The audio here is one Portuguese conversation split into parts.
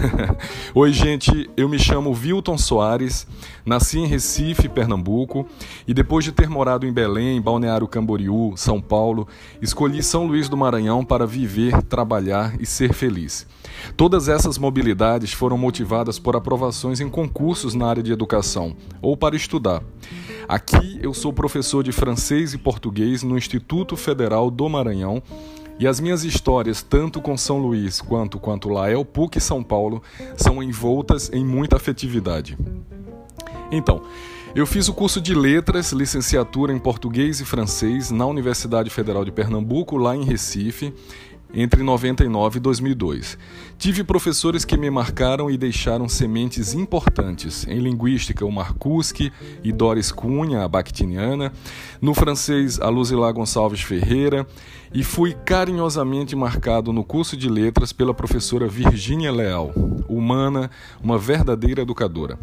Oi, gente, eu me chamo Wilton Soares, nasci em Recife, Pernambuco, e depois de ter morado em Belém, Balneário Camboriú, São Paulo, escolhi São Luís do Maranhão para viver, trabalhar e ser feliz. Todas essas mobilidades foram motivadas por aprovações em concursos na área de educação ou para estudar. Aqui eu sou professor de francês e português no Instituto Federal do Maranhão e as minhas histórias, tanto com São Luís quanto quanto Lael, PUC São Paulo, são envoltas em muita afetividade. Então, eu fiz o curso de Letras, licenciatura em Português e Francês na Universidade Federal de Pernambuco, lá em Recife, entre 99 e 2002. Tive professores que me marcaram e deixaram sementes importantes. Em linguística, o Marcuski e Doris Cunha, a Bactiniana. No francês, a Luzilá Gonçalves Ferreira. E fui carinhosamente marcado no curso de letras pela professora Virgínia Leal, humana, uma verdadeira educadora.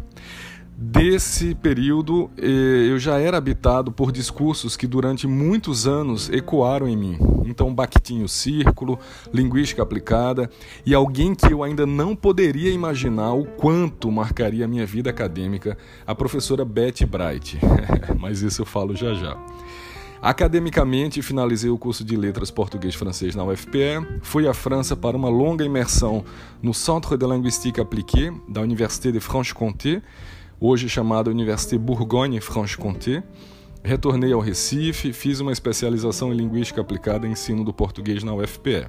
Desse período, eh, eu já era habitado por discursos que durante muitos anos ecoaram em mim. Então, Bakhtinho Círculo, Linguística Aplicada e alguém que eu ainda não poderia imaginar o quanto marcaria a minha vida acadêmica, a professora Betty Bright. Mas isso eu falo já já. Academicamente, finalizei o curso de Letras Português-Francês na UFPE, fui à França para uma longa imersão no Centre de Linguistique Appliquée da Université de Franche-Comté, hoje chamada Université Bourgogne-Franche-Comté. Retornei ao Recife, fiz uma especialização em Linguística Aplicada e Ensino do Português na UFPE.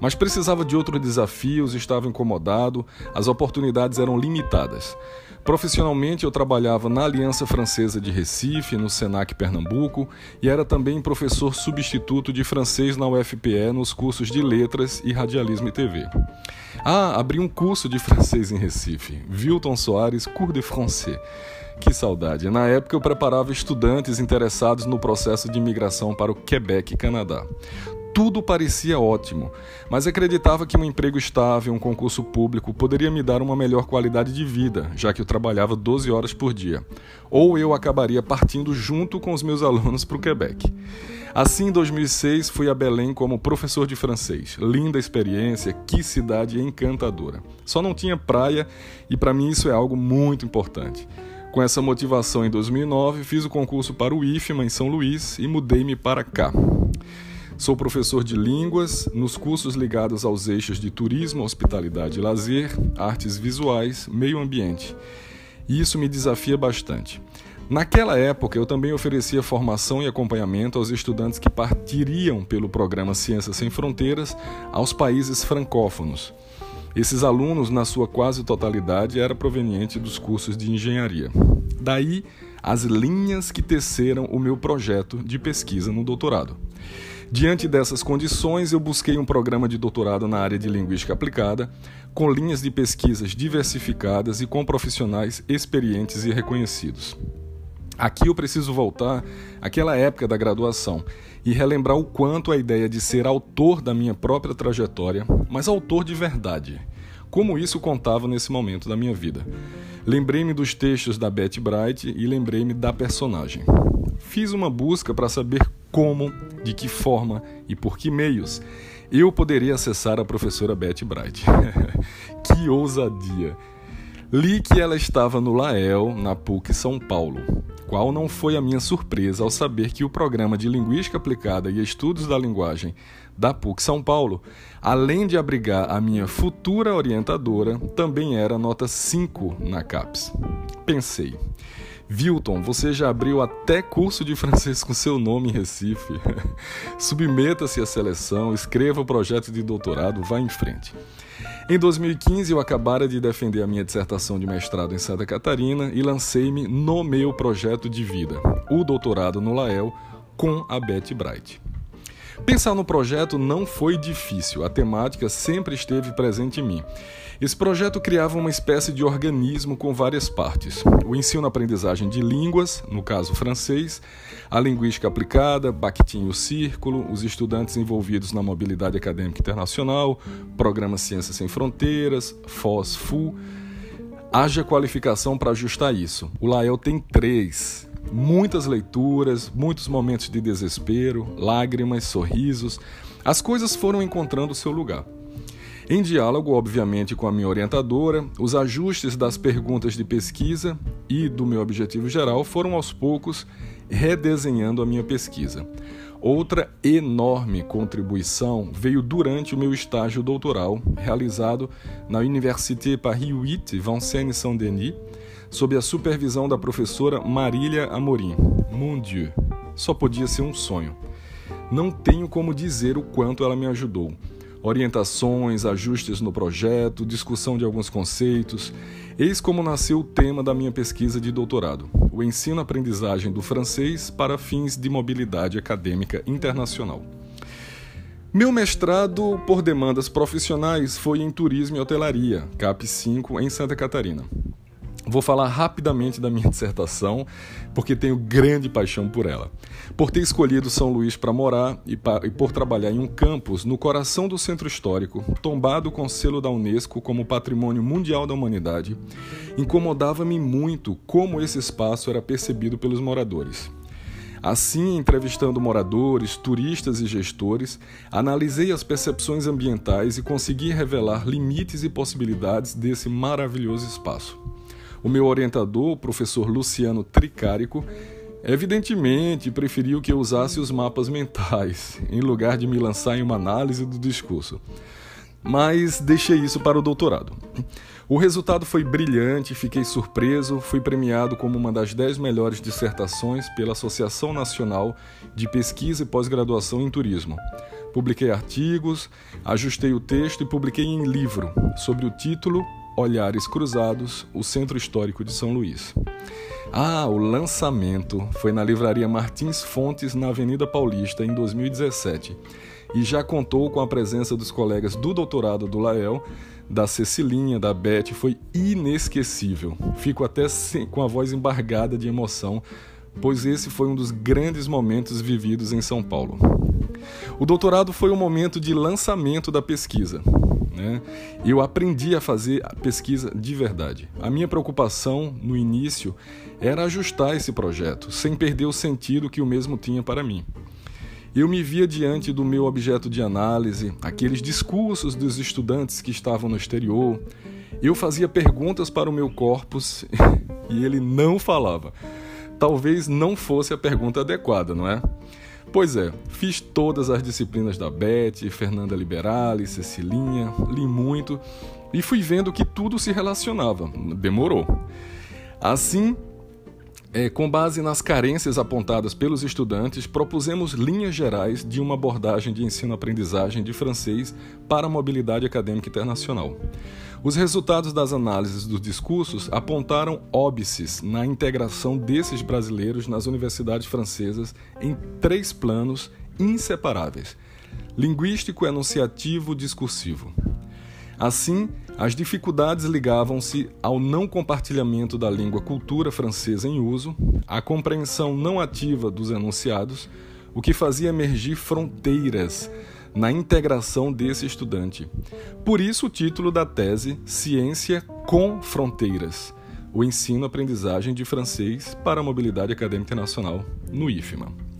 Mas precisava de outros desafios, estava incomodado, as oportunidades eram limitadas. Profissionalmente, eu trabalhava na Aliança Francesa de Recife, no Senac Pernambuco, e era também professor substituto de francês na UFPE nos cursos de Letras e Radialismo e TV. Ah, abri um curso de francês em Recife, Wilton Soares, Cours de Français. Que saudade! Na época eu preparava estudantes interessados no processo de imigração para o Quebec, Canadá. Tudo parecia ótimo, mas acreditava que um emprego estável, um concurso público, poderia me dar uma melhor qualidade de vida, já que eu trabalhava 12 horas por dia. Ou eu acabaria partindo junto com os meus alunos para o Quebec. Assim, em 2006, fui a Belém como professor de francês. Linda experiência, que cidade encantadora. Só não tinha praia e para mim isso é algo muito importante. Com essa motivação, em 2009, fiz o concurso para o IFMA em São Luís e mudei-me para cá. Sou professor de línguas nos cursos ligados aos eixos de turismo, hospitalidade e lazer, artes visuais, meio ambiente. E isso me desafia bastante. Naquela época, eu também oferecia formação e acompanhamento aos estudantes que partiriam pelo programa Ciências Sem Fronteiras aos países francófonos. Esses alunos, na sua quase totalidade, eram provenientes dos cursos de engenharia. Daí, as linhas que teceram o meu projeto de pesquisa no doutorado. Diante dessas condições, eu busquei um programa de doutorado na área de linguística aplicada, com linhas de pesquisas diversificadas e com profissionais experientes e reconhecidos. Aqui eu preciso voltar àquela época da graduação e relembrar o quanto a ideia de ser autor da minha própria trajetória, mas autor de verdade, como isso contava nesse momento da minha vida. Lembrei-me dos textos da Betty Bright e lembrei-me da personagem. Fiz uma busca para saber como, de que forma e por que meios eu poderia acessar a professora Betty Bright. que ousadia! Li que ela estava no Lael, na PUC São Paulo, qual não foi a minha surpresa ao saber que o programa de Linguística Aplicada e Estudos da Linguagem da PUC São Paulo, além de abrigar a minha futura orientadora, também era nota 5 na CAPES. Pensei, Vilton, você já abriu até curso de francês com seu nome em Recife. Submeta-se à seleção, escreva o projeto de doutorado, vá em frente. Em 2015, eu acabara de defender a minha dissertação de mestrado em Santa Catarina e lancei-me no meu projeto de vida, o doutorado no Lael, com a Betty Bright. Pensar no projeto não foi difícil, a temática sempre esteve presente em mim. Esse projeto criava uma espécie de organismo com várias partes: o ensino-aprendizagem de línguas, no caso francês, a linguística aplicada, Bakhtin Círculo, os estudantes envolvidos na mobilidade acadêmica internacional, programa Ciências Sem Fronteiras, FOS-FU. Haja qualificação para ajustar isso. O Lael tem três muitas leituras, muitos momentos de desespero, lágrimas, sorrisos. As coisas foram encontrando seu lugar. Em diálogo, obviamente, com a minha orientadora, os ajustes das perguntas de pesquisa e do meu objetivo geral foram aos poucos redesenhando a minha pesquisa. Outra enorme contribuição veio durante o meu estágio doutoral, realizado na Université Paris 8, Vincennes Saint-Denis, sob a supervisão da professora Marília Amorim. Mon Dieu, só podia ser um sonho. Não tenho como dizer o quanto ela me ajudou orientações, ajustes no projeto, discussão de alguns conceitos. Eis como nasceu o tema da minha pesquisa de doutorado: o ensino-aprendizagem do francês para fins de mobilidade acadêmica internacional. Meu mestrado por demandas profissionais foi em turismo e hotelaria, CAP 5, em Santa Catarina. Vou falar rapidamente da minha dissertação, porque tenho grande paixão por ela. Por ter escolhido São Luís para morar e, e, por trabalhar em um campus no coração do centro histórico, tombado com selo da Unesco como Patrimônio Mundial da Humanidade, incomodava-me muito como esse espaço era percebido pelos moradores. Assim, entrevistando moradores, turistas e gestores, analisei as percepções ambientais e consegui revelar limites e possibilidades desse maravilhoso espaço. O meu orientador, o professor Luciano Tricárico, evidentemente preferiu que eu usasse os mapas mentais, em lugar de me lançar em uma análise do discurso. Mas deixei isso para o doutorado. O resultado foi brilhante, fiquei surpreso, fui premiado como uma das dez melhores dissertações pela Associação Nacional de Pesquisa e Pós-Graduação em Turismo. Publiquei artigos, ajustei o texto e publiquei em livro, sobre o título Olhares Cruzados, o Centro Histórico de São Luís. Ah, o lançamento foi na Livraria Martins Fontes, na Avenida Paulista, em 2017, e já contou com a presença dos colegas do doutorado do Lael, da Cecilinha, da Beth, foi inesquecível. Fico até com a voz embargada de emoção, pois esse foi um dos grandes momentos vividos em São Paulo. O doutorado foi o momento de lançamento da pesquisa. Né? Eu aprendi a fazer a pesquisa de verdade. A minha preocupação no início era ajustar esse projeto, sem perder o sentido que o mesmo tinha para mim. Eu me via diante do meu objeto de análise, aqueles discursos dos estudantes que estavam no exterior. Eu fazia perguntas para o meu corpus e ele não falava. Talvez não fosse a pergunta adequada, não é? Pois é, fiz todas as disciplinas da Beth, Fernanda Liberali, Cecilinha, li muito e fui vendo que tudo se relacionava. Demorou. Assim, é, com base nas carências apontadas pelos estudantes, propusemos linhas gerais de uma abordagem de ensino-aprendizagem de francês para a mobilidade acadêmica internacional. Os resultados das análises dos discursos apontaram óbices na integração desses brasileiros nas universidades francesas em três planos inseparáveis: linguístico, enunciativo, discursivo. Assim, as dificuldades ligavam-se ao não compartilhamento da língua cultura francesa em uso, à compreensão não ativa dos enunciados, o que fazia emergir fronteiras na integração desse estudante. Por isso, o título da tese Ciência com Fronteiras: o ensino-aprendizagem de francês para a mobilidade acadêmica nacional no IFMA.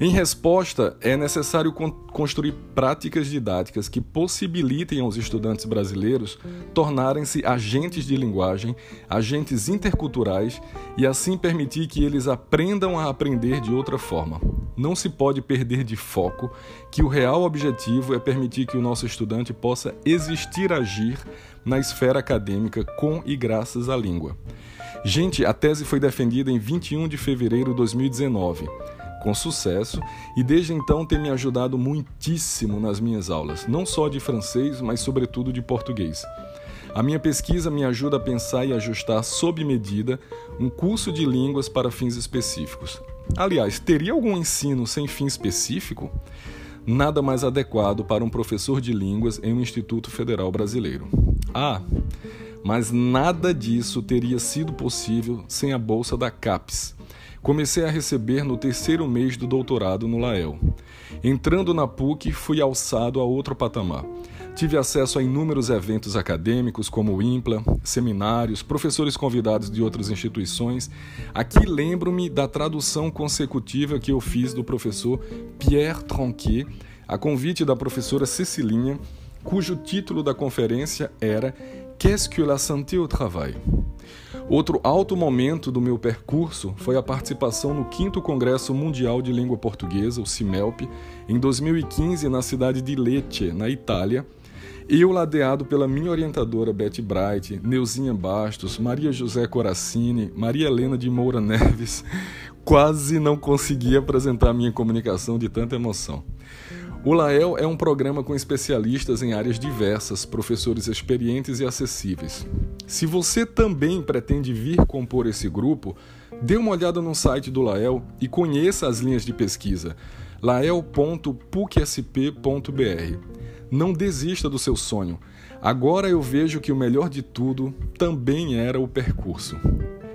Em resposta, é necessário construir práticas didáticas que possibilitem aos estudantes brasileiros tornarem-se agentes de linguagem, agentes interculturais e assim permitir que eles aprendam a aprender de outra forma. Não se pode perder de foco que o real objetivo é permitir que o nosso estudante possa existir, agir na esfera acadêmica com e graças à língua. Gente, a tese foi defendida em 21 de fevereiro de 2019 com sucesso e desde então tem me ajudado muitíssimo nas minhas aulas, não só de francês, mas sobretudo de português. A minha pesquisa me ajuda a pensar e ajustar sob medida um curso de línguas para fins específicos. Aliás, teria algum ensino sem fim específico? Nada mais adequado para um professor de línguas em um Instituto Federal Brasileiro. Ah, mas nada disso teria sido possível sem a bolsa da CAPES, comecei a receber no terceiro mês do doutorado no Lael. Entrando na PUC, fui alçado a outro patamar. Tive acesso a inúmeros eventos acadêmicos, como o IMPLA, seminários, professores convidados de outras instituições. Aqui lembro-me da tradução consecutiva que eu fiz do professor Pierre Tronquier, a convite da professora Cecilinha, cujo título da conferência era Qu'est-ce que la santé au travail? Outro alto momento do meu percurso foi a participação no 5 Congresso Mundial de Língua Portuguesa, o CIMELP, em 2015 na cidade de Lecce, na Itália, eu ladeado pela minha orientadora Betty Bright, Neuzinha Bastos, Maria José Coracini, Maria Helena de Moura Neves, quase não consegui apresentar minha comunicação de tanta emoção. O Lael é um programa com especialistas em áreas diversas, professores experientes e acessíveis. Se você também pretende vir compor esse grupo, dê uma olhada no site do Lael e conheça as linhas de pesquisa lael.pucsp.br. Não desista do seu sonho. Agora eu vejo que o melhor de tudo também era o percurso.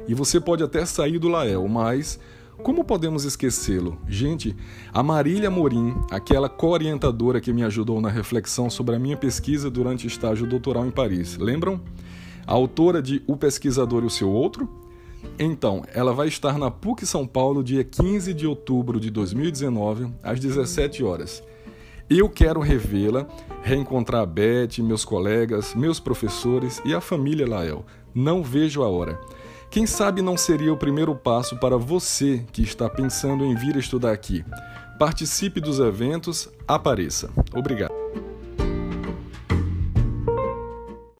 E você pode até sair do Lael, mas como podemos esquecê-lo? Gente, a Marília Morim, aquela co-orientadora que me ajudou na reflexão sobre a minha pesquisa durante o estágio doutoral em Paris, lembram? A autora de O Pesquisador e o Seu Outro? Então, ela vai estar na PUC São Paulo dia 15 de outubro de 2019, às 17 horas. Eu quero revê-la, reencontrar a Beth, meus colegas, meus professores e a família Lael. Não vejo a hora. Quem sabe não seria o primeiro passo para você que está pensando em vir estudar aqui. Participe dos eventos, apareça. Obrigado.